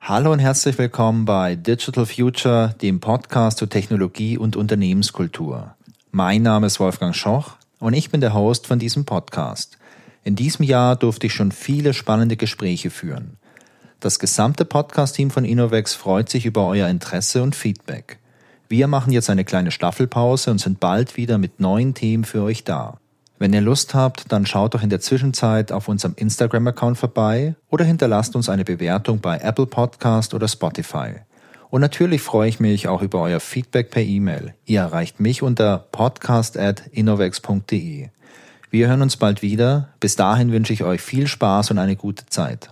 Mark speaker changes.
Speaker 1: Hallo und herzlich willkommen bei Digital Future, dem Podcast zu Technologie und Unternehmenskultur. Mein Name ist Wolfgang Schoch und ich bin der Host von diesem Podcast. In diesem Jahr durfte ich schon viele spannende Gespräche führen. Das gesamte Podcast-Team von Innovex freut sich über euer Interesse und Feedback. Wir machen jetzt eine kleine Staffelpause und sind bald wieder mit neuen Themen für euch da. Wenn ihr Lust habt, dann schaut doch in der Zwischenzeit auf unserem Instagram-Account vorbei oder hinterlasst uns eine Bewertung bei Apple Podcast oder Spotify. Und natürlich freue ich mich auch über euer Feedback per E-Mail. Ihr erreicht mich unter podcast.innovex.de. Wir hören uns bald wieder. Bis dahin wünsche ich euch viel Spaß und eine gute Zeit.